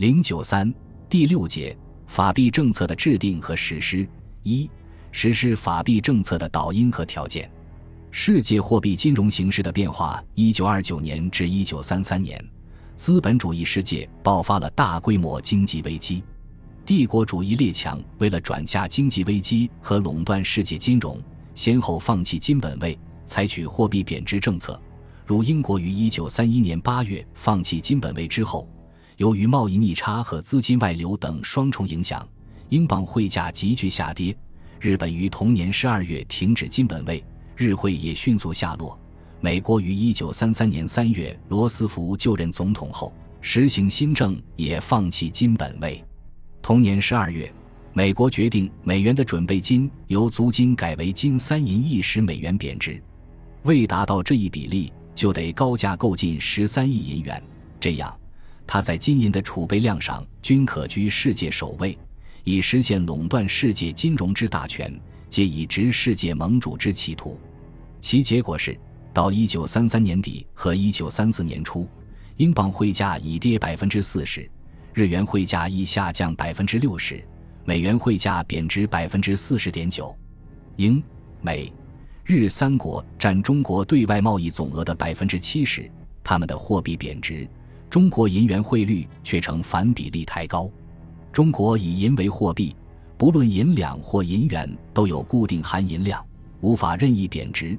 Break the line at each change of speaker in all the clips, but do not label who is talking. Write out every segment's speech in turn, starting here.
零九三第六节法币政策的制定和实施一实施法币政策的导因和条件。世界货币金融形势的变化。一九二九年至一九三三年，资本主义世界爆发了大规模经济危机。帝国主义列强为了转嫁经济危机和垄断世界金融，先后放弃金本位，采取货币贬值政策。如英国于一九三一年八月放弃金本位之后，由于贸易逆差和资金外流等双重影响，英镑汇价急剧下跌。日本于同年十二月停止金本位。日汇也迅速下落。美国于一九三三年三月罗斯福就任总统后，实行新政，也放弃金本位。同年十二月，美国决定美元的准备金由足金改为金三银一，十美元贬值。为达到这一比例，就得高价购进十三亿银元。这样，它在金银的储备量上均可居世界首位，以实现垄断世界金融之大权，皆以执世界盟主之企图。其结果是，到一九三三年底和一九三四年初，英镑汇价已跌百分之四十，日元汇价亦下降百分之六十，美元汇价贬值百分之四十点九。英、美、日三国占中国对外贸易总额的百分之七十，他们的货币贬值，中国银元汇率却呈反比例抬高。中国以银为货币，不论银两或银元都有固定含银量，无法任意贬值。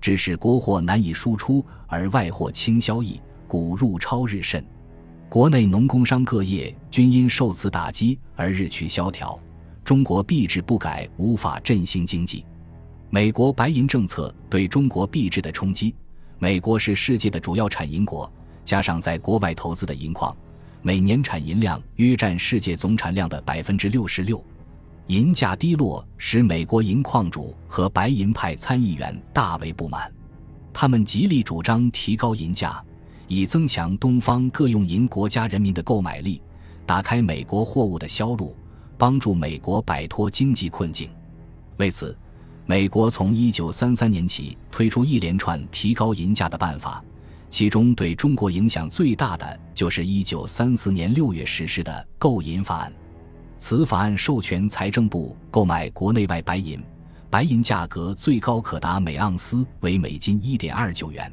致使国货难以输出，而外货轻销易，股入超日甚。国内农工商各业均因受此打击而日趋萧条。中国币制不改，无法振兴经济。美国白银政策对中国币制的冲击。美国是世界的主要产银国，加上在国外投资的银矿，每年产银量约占世界总产量的百分之六十六。银价低落，使美国银矿主和白银派参议员大为不满。他们极力主张提高银价，以增强东方各用银国家人民的购买力，打开美国货物的销路，帮助美国摆脱经济困境。为此，美国从1933年起推出一连串提高银价的办法，其中对中国影响最大的就是1934年6月实施的购银法案。此法案授权财政部购买国内外白银，白银价格最高可达每盎司为美金一点二九元。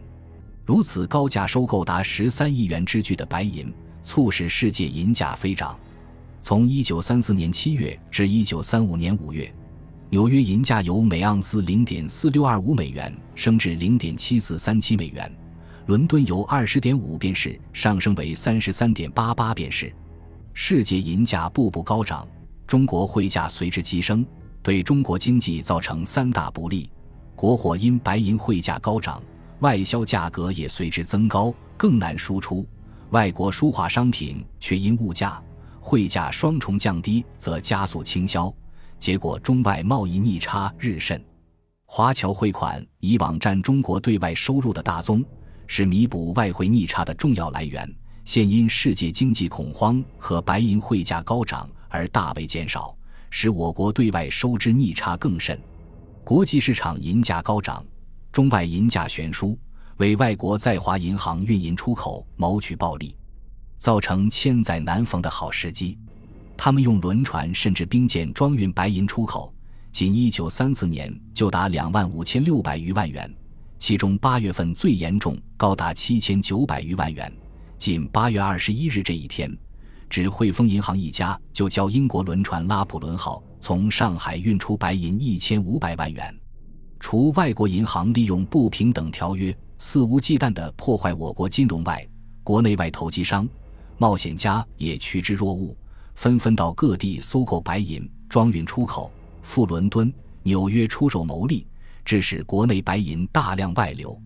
如此高价收购达十三亿元之巨的白银，促使世界银价飞涨。从一九三四年七月至一九三五年五月，纽约银价由每盎司零点四六二五美元升至零点七四三七美元，伦敦由二十点五便士上升为三十三点八八便士。世界银价步步高涨，中国汇价随之急升，对中国经济造成三大不利：国货因白银汇价高涨，外销价格也随之增高，更难输出；外国书画商品却因物价、汇价双重降低，则加速倾销，结果中外贸易逆差日甚。华侨汇款以往占中国对外收入的大宗，是弥补外汇逆差的重要来源。现因世界经济恐慌和白银汇价高涨而大为减少，使我国对外收支逆差更甚。国际市场银价高涨，中外银价悬殊，为外国在华银行运银出口谋取暴利，造成千载难逢的好时机。他们用轮船甚至兵舰装运白银出口，仅一九三四年就达两万五千六百余万元，其中八月份最严重，高达七千九百余万元。仅八月二十一日这一天，只汇丰银行一家就交英国轮船“拉普伦号”从上海运出白银一千五百万元。除外国银行利用不平等条约肆无忌惮地破坏我国金融外，国内外投机商、冒险家也趋之若鹜，纷纷到各地搜购白银，装运出口，赴伦敦、纽约出售牟利，致使国内白银大量外流。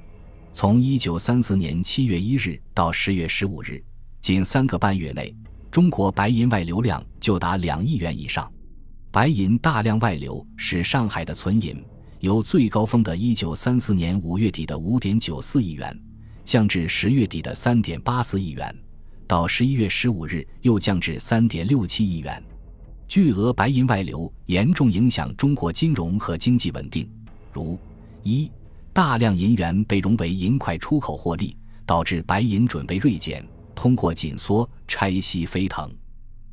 从一九三四年七月一日到十月十五日，仅三个半月内，中国白银外流量就达两亿元以上。白银大量外流，使上海的存银由最高峰的一九三四年五月底的五点九四亿元，降至十月底的三点八四亿元，到十一月十五日又降至三点六七亿元。巨额白银外流严重影响中国金融和经济稳定，如一。大量银元被融为银块出口获利，导致白银准备锐减，通货紧缩，拆息飞腾。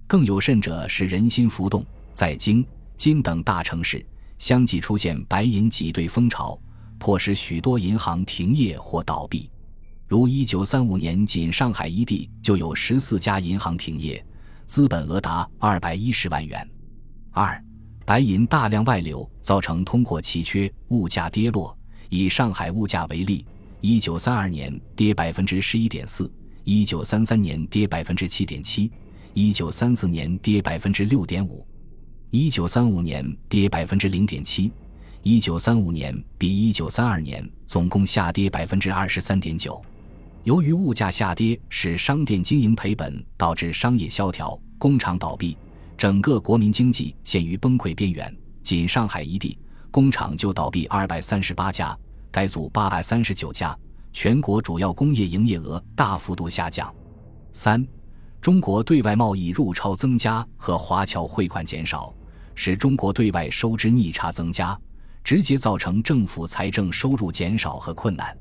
更有甚者是人心浮动，在京、津等大城市相继出现白银挤兑风潮，迫使许多银行停业或倒闭。如一九三五年，仅上海一地就有十四家银行停业，资本额达二百一十万元。二、白银大量外流，造成通货奇缺，物价跌落。以上海物价为例，一九三二年跌百分之十一点四，一九三三年跌百分之七点七，一九三四年跌百分之六点五，一九三五年跌百分之零点七，一九三五年比一九三二年总共下跌百分之二十三点九。由于物价下跌，使商店经营赔本，导致商业萧条、工厂倒闭，整个国民经济陷于崩溃边缘。仅上海一地，工厂就倒闭二百三十八家，改组八百三十九家，全国主要工业营业额大幅度下降。三、中国对外贸易入超增加和华侨汇款减少，使中国对外收支逆差增加，直接造成政府财政收入减少和困难。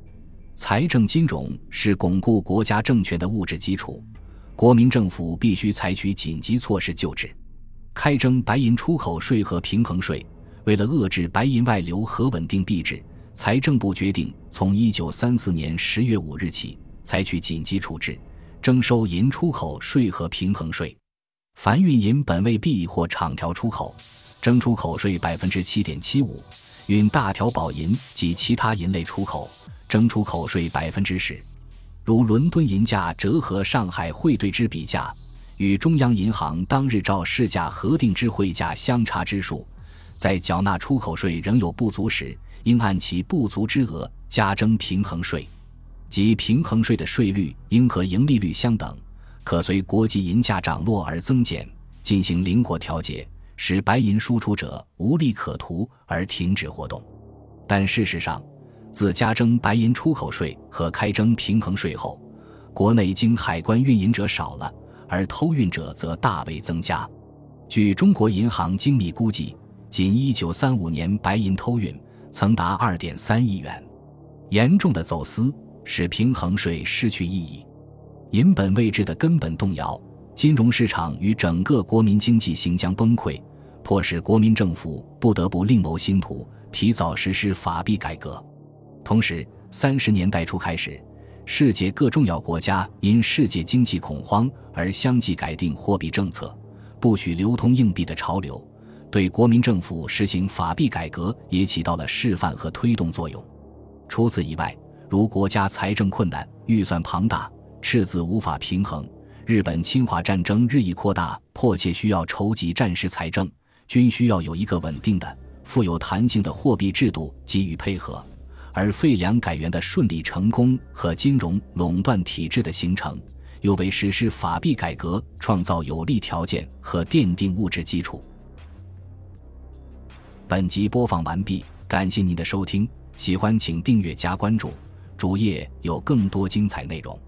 财政金融是巩固国家政权的物质基础，国民政府必须采取紧急措施救治，开征白银出口税和平衡税。为了遏制白银外流和稳定币制，财政部决定从一九三四年十月五日起采取紧急处置，征收银出口税和平衡税。凡运银本位币或厂条出口，征出口税百分之七点七五；运大条宝银及其他银类出口。征出口税百分之十，如伦敦银价折合上海汇兑之比价，与中央银行当日照市价核定之汇价相差之数，在缴纳出口税仍有不足时，应按其不足之额加征平衡税，即平衡税的税率应和盈利率相等，可随国际银价涨落而增减，进行灵活调节，使白银输出者无利可图而停止活动。但事实上，自加征白银出口税和开征平衡税后，国内经海关运营者少了，而偷运者则大为增加。据中国银行精密估计，仅1935年白银偷运曾达2.3亿元。严重的走私使平衡税失去意义，银本位制的根本动摇，金融市场与整个国民经济行将崩溃，迫使国民政府不得不另谋新途，提早实施法币改革。同时，三十年代初开始，世界各重要国家因世界经济恐慌而相继改定货币政策，不许流通硬币的潮流，对国民政府实行法币改革也起到了示范和推动作用。除此以外，如国家财政困难、预算庞大、赤字无法平衡，日本侵华战争日益扩大，迫切需要筹集战时财政，均需要有一个稳定的、富有弹性的货币制度给予配合。而废粮改元的顺利成功和金融垄断体制的形成，又为实施法币改革创造有利条件和奠定物质基础。本集播放完毕，感谢您的收听，喜欢请订阅加关注，主页有更多精彩内容。